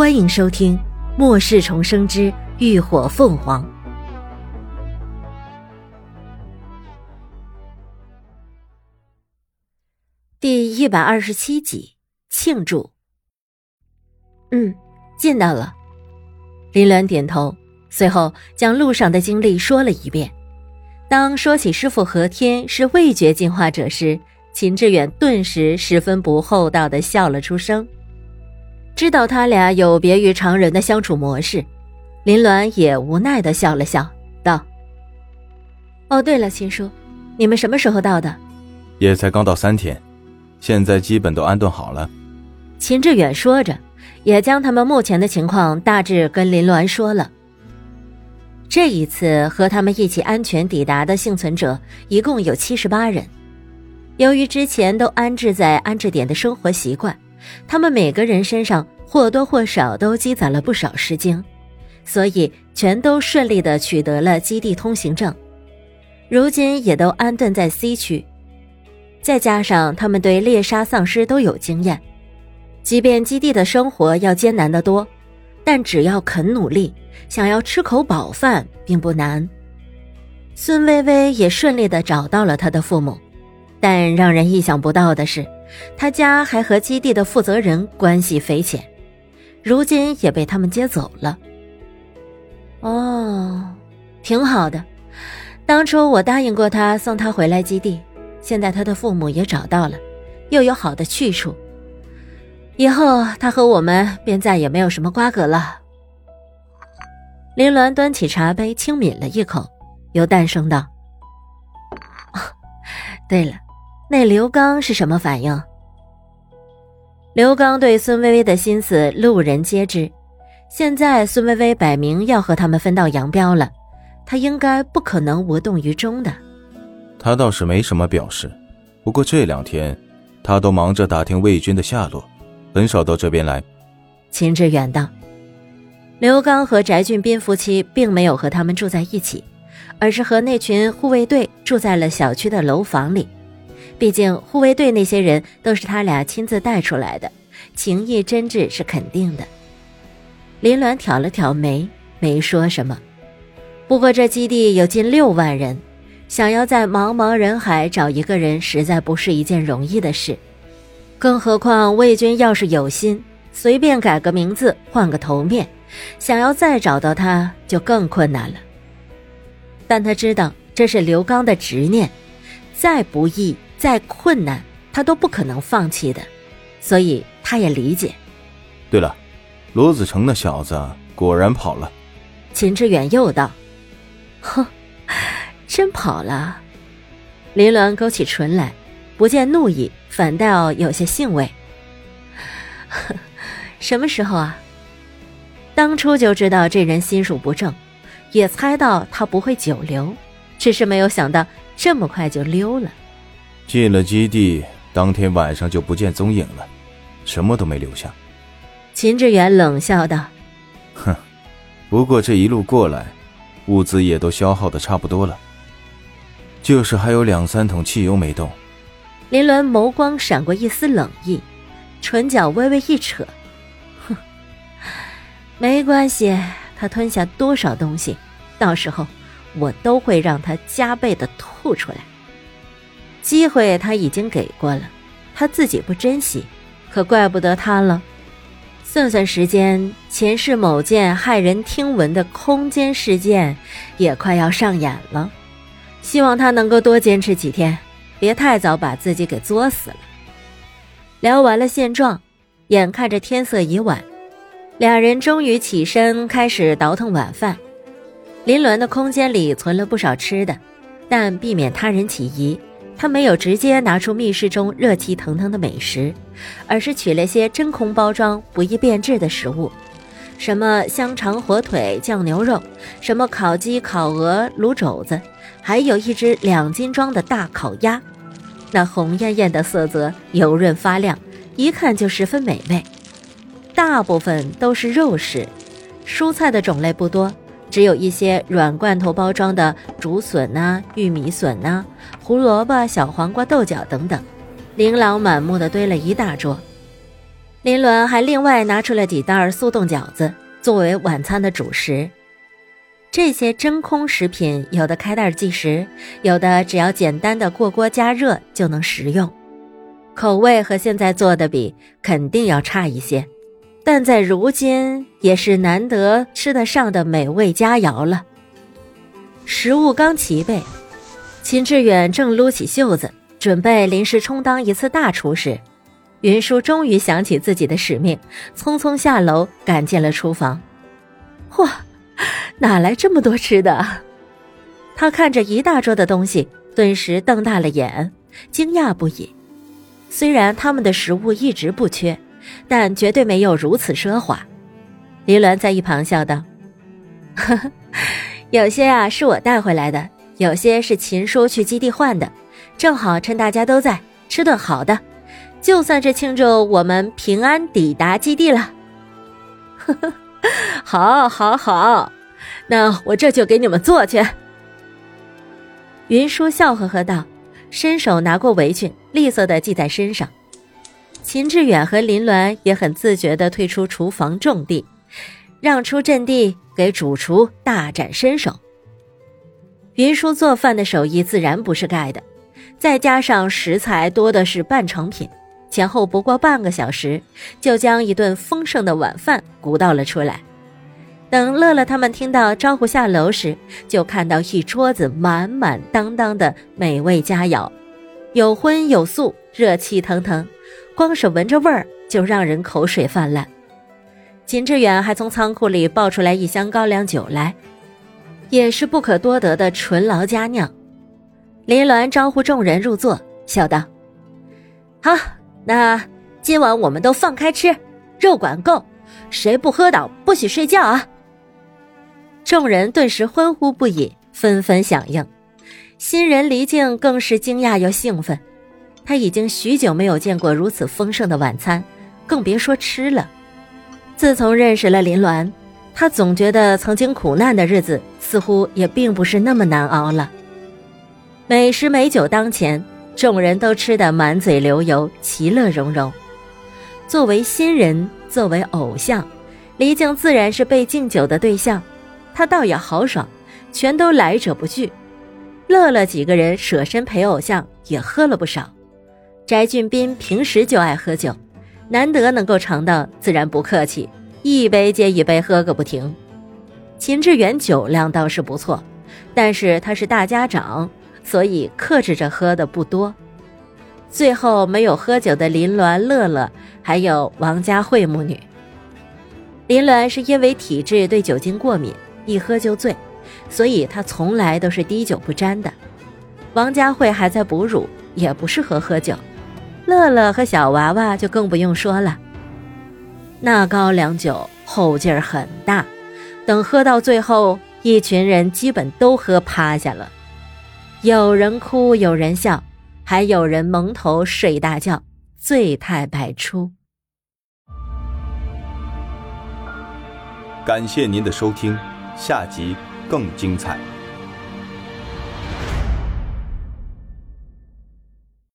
欢迎收听《末世重生之浴火凤凰》第一百二十七集。庆祝。嗯，见到了。林鸾点头，随后将路上的经历说了一遍。当说起师傅何天是味觉进化者时，秦志远顿时十分不厚道的笑了出声。知道他俩有别于常人的相处模式，林鸾也无奈的笑了笑，道：“哦，对了，秦叔，你们什么时候到的？也才刚到三天，现在基本都安顿好了。”秦志远说着，也将他们目前的情况大致跟林鸾说了。这一次和他们一起安全抵达的幸存者一共有七十八人，由于之前都安置在安置点的生活习惯。他们每个人身上或多或少都积攒了不少诗经，所以全都顺利的取得了基地通行证，如今也都安顿在 C 区。再加上他们对猎杀丧尸都有经验，即便基地的生活要艰难得多，但只要肯努力，想要吃口饱饭并不难。孙薇薇也顺利的找到了她的父母，但让人意想不到的是。他家还和基地的负责人关系匪浅，如今也被他们接走了。哦，挺好的。当初我答应过他送他回来基地，现在他的父母也找到了，又有好的去处，以后他和我们便再也没有什么瓜葛了。林鸾端起茶杯，轻抿了一口，又淡声道：“对了。”那刘刚是什么反应？刘刚对孙薇薇的心思路人皆知，现在孙薇薇摆明要和他们分道扬镳了，他应该不可能无动于衷的。他倒是没什么表示，不过这两天他都忙着打听魏军的下落，很少到这边来。秦志远道：“刘刚和翟俊斌夫妻并没有和他们住在一起，而是和那群护卫队住在了小区的楼房里。”毕竟护卫队那些人都是他俩亲自带出来的，情谊真挚是肯定的。林鸾挑了挑眉，没说什么。不过这基地有近六万人，想要在茫茫人海找一个人，实在不是一件容易的事。更何况魏军要是有心，随便改个名字，换个头面，想要再找到他就更困难了。但他知道这是刘刚的执念，再不易。再困难，他都不可能放弃的，所以他也理解。对了，罗子成那小子果然跑了。秦志远又道：“哼，真跑了。”林鸾勾起唇来，不见怒意，反倒有些兴味。什么时候啊？当初就知道这人心术不正，也猜到他不会久留，只是没有想到这么快就溜了。进了基地，当天晚上就不见踪影了，什么都没留下。秦志远冷笑道：“哼，不过这一路过来，物资也都消耗的差不多了，就是还有两三桶汽油没动。”林鸾眸光闪过一丝冷意，唇角微微一扯：“哼，没关系，他吞下多少东西，到时候我都会让他加倍的吐出来。”机会他已经给过了，他自己不珍惜，可怪不得他了。算算时间，前世某件骇人听闻的空间事件也快要上演了。希望他能够多坚持几天，别太早把自己给作死了。聊完了现状，眼看着天色已晚，俩人终于起身开始倒腾晚饭。林鸾的空间里存了不少吃的，但避免他人起疑。他没有直接拿出密室中热气腾腾的美食，而是取了些真空包装、不易变质的食物，什么香肠、火腿、酱牛肉，什么烤鸡、烤鹅、卤肘子，还有一只两斤装的大烤鸭，那红艳艳的色泽油润发亮，一看就十分美味。大部分都是肉食，蔬菜的种类不多。只有一些软罐头包装的竹笋呐、玉米笋呐、胡萝卜、小黄瓜、豆角等等，琳琅满目的堆了一大桌。林伦还另外拿出了几袋速冻饺子作为晚餐的主食。这些真空食品，有的开袋即食，有的只要简单的过锅加热就能食用，口味和现在做的比肯定要差一些，但在如今也是难得吃得上的美味佳肴了。食物刚齐备，秦志远正撸起袖子准备临时充当一次大厨时，云舒终于想起自己的使命，匆匆下楼赶进了厨房。嚯！哪来这么多吃的？他看着一大桌的东西，顿时瞪大了眼，惊讶不已。虽然他们的食物一直不缺，但绝对没有如此奢华。林鸾在一旁笑道：“呵呵，有些啊是我带回来的，有些是秦叔去基地换的，正好趁大家都在，吃顿好的，就算是庆祝我们平安抵达基地了。”呵呵。好，好，好，那我这就给你们做去。云舒笑呵呵道，伸手拿过围裙，利索的系在身上。秦志远和林鸾也很自觉地退出厨房种地，让出阵地给主厨大展身手。云舒做饭的手艺自然不是盖的，再加上食材多的是半成品。前后不过半个小时，就将一顿丰盛的晚饭鼓捣了出来。等乐乐他们听到招呼下楼时，就看到一桌子满满当当的美味佳肴，有荤有素，热气腾腾，光是闻着味儿就让人口水泛滥。秦志远还从仓库里抱出来一箱高粱酒来，也是不可多得的纯劳佳酿。林鸾招呼众人入座，笑道：“好。”那今晚我们都放开吃，肉管够，谁不喝倒不许睡觉啊！众人顿时欢呼不已，纷纷响应。新人黎静更是惊讶又兴奋，他已经许久没有见过如此丰盛的晚餐，更别说吃了。自从认识了林鸾，他总觉得曾经苦难的日子似乎也并不是那么难熬了。美食美酒当前。众人都吃得满嘴流油，其乐融融。作为新人，作为偶像，黎静自然是被敬酒的对象。他倒也豪爽，全都来者不拒。乐乐几个人舍身陪偶像，也喝了不少。翟俊斌平时就爱喝酒，难得能够尝到，自然不客气，一杯接一杯喝个不停。秦志远酒量倒是不错，但是他是大家长。所以克制着喝的不多，最后没有喝酒的林鸾、乐乐，还有王佳慧母女。林鸾是因为体质对酒精过敏，一喝就醉，所以他从来都是滴酒不沾的。王佳慧还在哺乳，也不适合喝酒。乐乐和小娃娃就更不用说了。那高粱酒后劲儿很大，等喝到最后，一群人基本都喝趴下了。有人哭，有人笑，还有人蒙头睡大觉，醉态百出。感谢您的收听，下集更精彩。